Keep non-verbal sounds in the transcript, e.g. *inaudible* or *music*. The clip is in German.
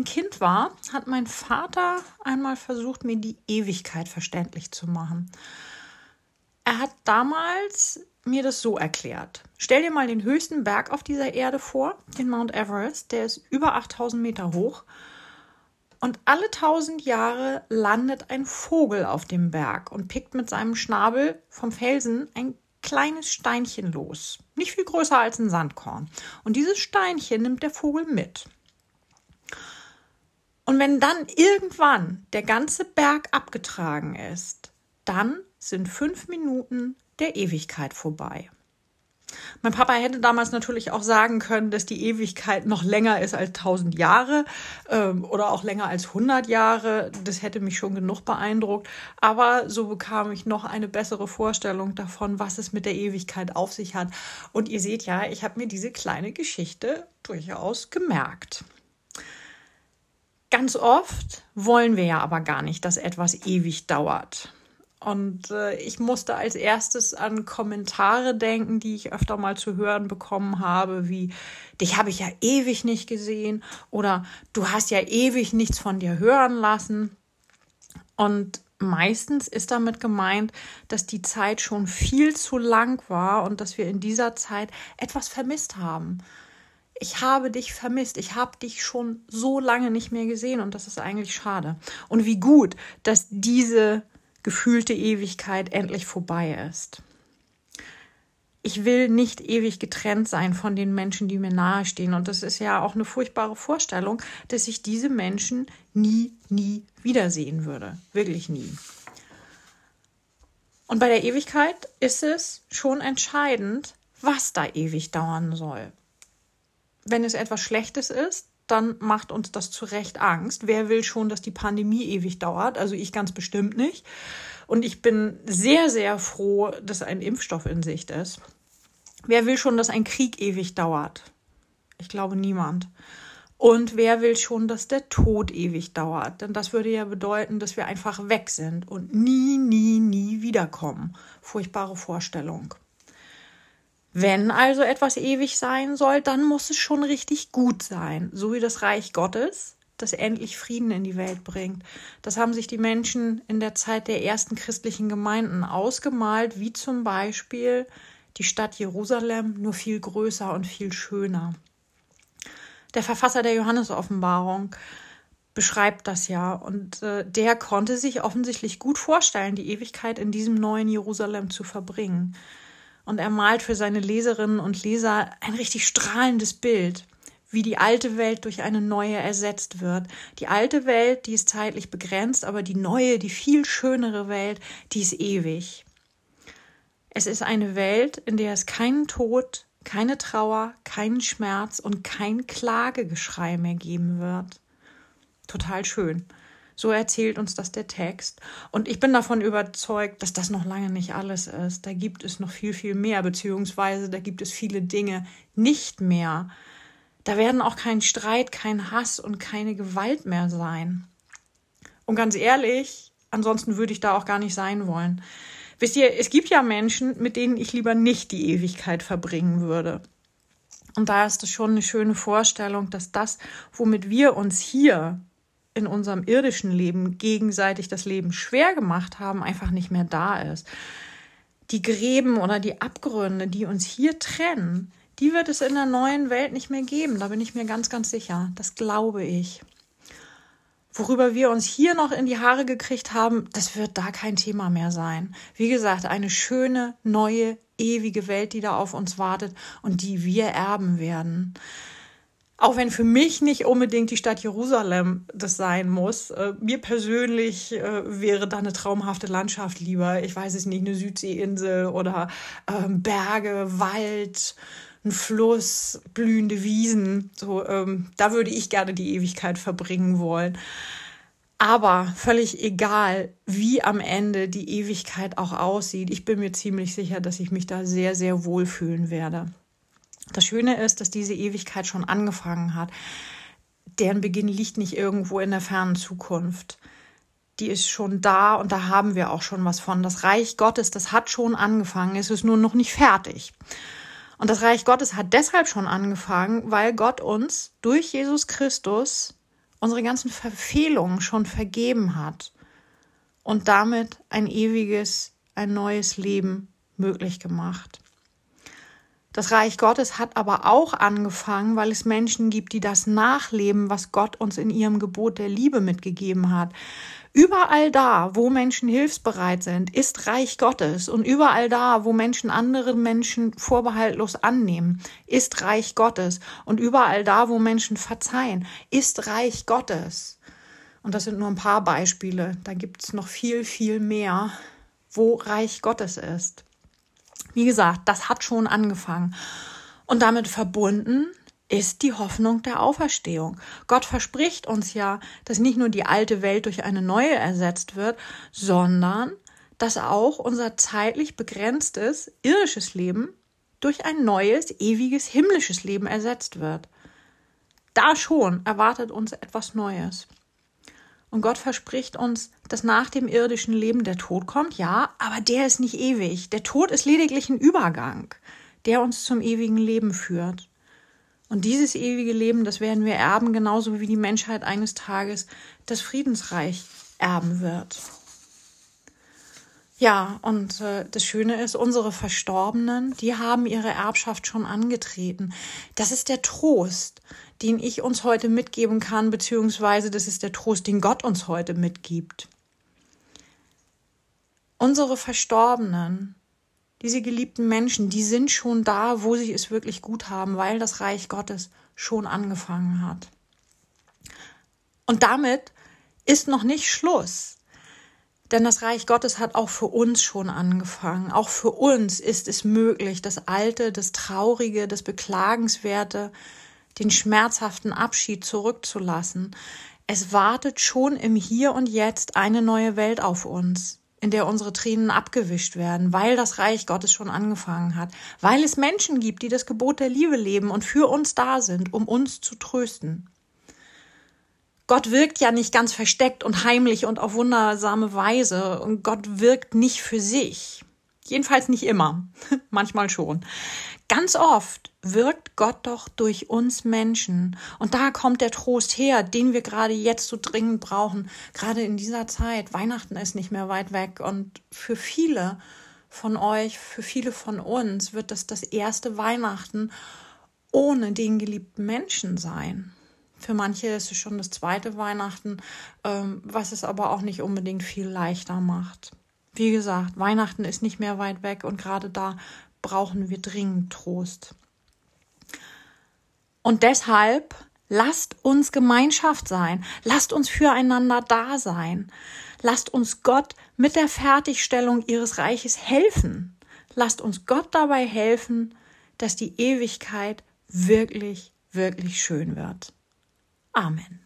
ein Kind war, hat mein Vater einmal versucht, mir die Ewigkeit verständlich zu machen. Er hat damals mir das so erklärt. Stell dir mal den höchsten Berg auf dieser Erde vor, den Mount Everest, der ist über 8000 Meter hoch. Und alle 1000 Jahre landet ein Vogel auf dem Berg und pickt mit seinem Schnabel vom Felsen ein kleines Steinchen los. Nicht viel größer als ein Sandkorn. Und dieses Steinchen nimmt der Vogel mit. Und wenn dann irgendwann der ganze Berg abgetragen ist, dann sind fünf Minuten der Ewigkeit vorbei. Mein Papa hätte damals natürlich auch sagen können, dass die Ewigkeit noch länger ist als tausend Jahre ähm, oder auch länger als hundert Jahre. Das hätte mich schon genug beeindruckt. Aber so bekam ich noch eine bessere Vorstellung davon, was es mit der Ewigkeit auf sich hat. Und ihr seht ja, ich habe mir diese kleine Geschichte durchaus gemerkt. Ganz oft wollen wir ja aber gar nicht, dass etwas ewig dauert. Und äh, ich musste als erstes an Kommentare denken, die ich öfter mal zu hören bekommen habe, wie dich habe ich ja ewig nicht gesehen oder du hast ja ewig nichts von dir hören lassen. Und meistens ist damit gemeint, dass die Zeit schon viel zu lang war und dass wir in dieser Zeit etwas vermisst haben ich habe dich vermisst, ich habe dich schon so lange nicht mehr gesehen und das ist eigentlich schade. Und wie gut, dass diese gefühlte Ewigkeit endlich vorbei ist. Ich will nicht ewig getrennt sein von den Menschen, die mir nahestehen. Und das ist ja auch eine furchtbare Vorstellung, dass ich diese Menschen nie, nie wiedersehen würde. Wirklich nie. Und bei der Ewigkeit ist es schon entscheidend, was da ewig dauern soll wenn es etwas Schlechtes ist, dann macht uns das zu Recht Angst. Wer will schon, dass die Pandemie ewig dauert? Also ich ganz bestimmt nicht. Und ich bin sehr, sehr froh, dass ein Impfstoff in Sicht ist. Wer will schon, dass ein Krieg ewig dauert? Ich glaube niemand. Und wer will schon, dass der Tod ewig dauert? Denn das würde ja bedeuten, dass wir einfach weg sind und nie, nie, nie wiederkommen. Furchtbare Vorstellung. Wenn also etwas ewig sein soll, dann muss es schon richtig gut sein, so wie das Reich Gottes, das endlich Frieden in die Welt bringt. Das haben sich die Menschen in der Zeit der ersten christlichen Gemeinden ausgemalt, wie zum Beispiel die Stadt Jerusalem, nur viel größer und viel schöner. Der Verfasser der Johannesoffenbarung beschreibt das ja und äh, der konnte sich offensichtlich gut vorstellen, die Ewigkeit in diesem neuen Jerusalem zu verbringen und er malt für seine Leserinnen und Leser ein richtig strahlendes Bild, wie die alte Welt durch eine neue ersetzt wird. Die alte Welt, die ist zeitlich begrenzt, aber die neue, die viel schönere Welt, die ist ewig. Es ist eine Welt, in der es keinen Tod, keine Trauer, keinen Schmerz und kein Klagegeschrei mehr geben wird. Total schön. So erzählt uns das der Text. Und ich bin davon überzeugt, dass das noch lange nicht alles ist. Da gibt es noch viel, viel mehr, beziehungsweise da gibt es viele Dinge nicht mehr. Da werden auch kein Streit, kein Hass und keine Gewalt mehr sein. Und ganz ehrlich, ansonsten würde ich da auch gar nicht sein wollen. Wisst ihr, es gibt ja Menschen, mit denen ich lieber nicht die Ewigkeit verbringen würde. Und da ist es schon eine schöne Vorstellung, dass das, womit wir uns hier in unserem irdischen Leben gegenseitig das Leben schwer gemacht haben, einfach nicht mehr da ist. Die Gräben oder die Abgründe, die uns hier trennen, die wird es in der neuen Welt nicht mehr geben. Da bin ich mir ganz, ganz sicher. Das glaube ich. Worüber wir uns hier noch in die Haare gekriegt haben, das wird da kein Thema mehr sein. Wie gesagt, eine schöne, neue, ewige Welt, die da auf uns wartet und die wir erben werden. Auch wenn für mich nicht unbedingt die Stadt Jerusalem das sein muss. Äh, mir persönlich äh, wäre da eine traumhafte Landschaft lieber. Ich weiß es nicht, eine Südseeinsel oder ähm, Berge, Wald, ein Fluss, blühende Wiesen. So, ähm, da würde ich gerne die Ewigkeit verbringen wollen. Aber völlig egal, wie am Ende die Ewigkeit auch aussieht, ich bin mir ziemlich sicher, dass ich mich da sehr, sehr wohl fühlen werde. Das Schöne ist, dass diese Ewigkeit schon angefangen hat. Deren Beginn liegt nicht irgendwo in der fernen Zukunft. Die ist schon da und da haben wir auch schon was von. Das Reich Gottes, das hat schon angefangen, es ist nur noch nicht fertig. Und das Reich Gottes hat deshalb schon angefangen, weil Gott uns durch Jesus Christus unsere ganzen Verfehlungen schon vergeben hat und damit ein ewiges, ein neues Leben möglich gemacht. Das Reich Gottes hat aber auch angefangen, weil es Menschen gibt, die das nachleben, was Gott uns in ihrem Gebot der Liebe mitgegeben hat. Überall da, wo Menschen hilfsbereit sind, ist Reich Gottes. Und überall da, wo Menschen andere Menschen vorbehaltlos annehmen, ist Reich Gottes. Und überall da, wo Menschen verzeihen, ist Reich Gottes. Und das sind nur ein paar Beispiele. Da gibt es noch viel, viel mehr, wo Reich Gottes ist. Wie gesagt, das hat schon angefangen. Und damit verbunden ist die Hoffnung der Auferstehung. Gott verspricht uns ja, dass nicht nur die alte Welt durch eine neue ersetzt wird, sondern dass auch unser zeitlich begrenztes irdisches Leben durch ein neues, ewiges himmlisches Leben ersetzt wird. Da schon erwartet uns etwas Neues. Und Gott verspricht uns, dass nach dem irdischen Leben der Tod kommt, ja, aber der ist nicht ewig. Der Tod ist lediglich ein Übergang, der uns zum ewigen Leben führt. Und dieses ewige Leben, das werden wir erben, genauso wie die Menschheit eines Tages das Friedensreich erben wird. Ja, und äh, das Schöne ist, unsere Verstorbenen, die haben ihre Erbschaft schon angetreten. Das ist der Trost, den ich uns heute mitgeben kann, beziehungsweise das ist der Trost, den Gott uns heute mitgibt. Unsere Verstorbenen, diese geliebten Menschen, die sind schon da, wo sie es wirklich gut haben, weil das Reich Gottes schon angefangen hat. Und damit ist noch nicht Schluss. Denn das Reich Gottes hat auch für uns schon angefangen. Auch für uns ist es möglich, das Alte, das Traurige, das Beklagenswerte, den schmerzhaften Abschied zurückzulassen. Es wartet schon im Hier und Jetzt eine neue Welt auf uns in der unsere Tränen abgewischt werden, weil das Reich Gottes schon angefangen hat, weil es Menschen gibt, die das Gebot der Liebe leben und für uns da sind, um uns zu trösten. Gott wirkt ja nicht ganz versteckt und heimlich und auf wundersame Weise und Gott wirkt nicht für sich. Jedenfalls nicht immer, *laughs* manchmal schon. Ganz oft wirkt Gott doch durch uns Menschen. Und da kommt der Trost her, den wir gerade jetzt so dringend brauchen. Gerade in dieser Zeit. Weihnachten ist nicht mehr weit weg. Und für viele von euch, für viele von uns wird das das erste Weihnachten ohne den geliebten Menschen sein. Für manche ist es schon das zweite Weihnachten, ähm, was es aber auch nicht unbedingt viel leichter macht. Wie gesagt, Weihnachten ist nicht mehr weit weg und gerade da brauchen wir dringend Trost. Und deshalb lasst uns Gemeinschaft sein, lasst uns füreinander da sein, lasst uns Gott mit der Fertigstellung ihres Reiches helfen, lasst uns Gott dabei helfen, dass die Ewigkeit wirklich, wirklich schön wird. Amen.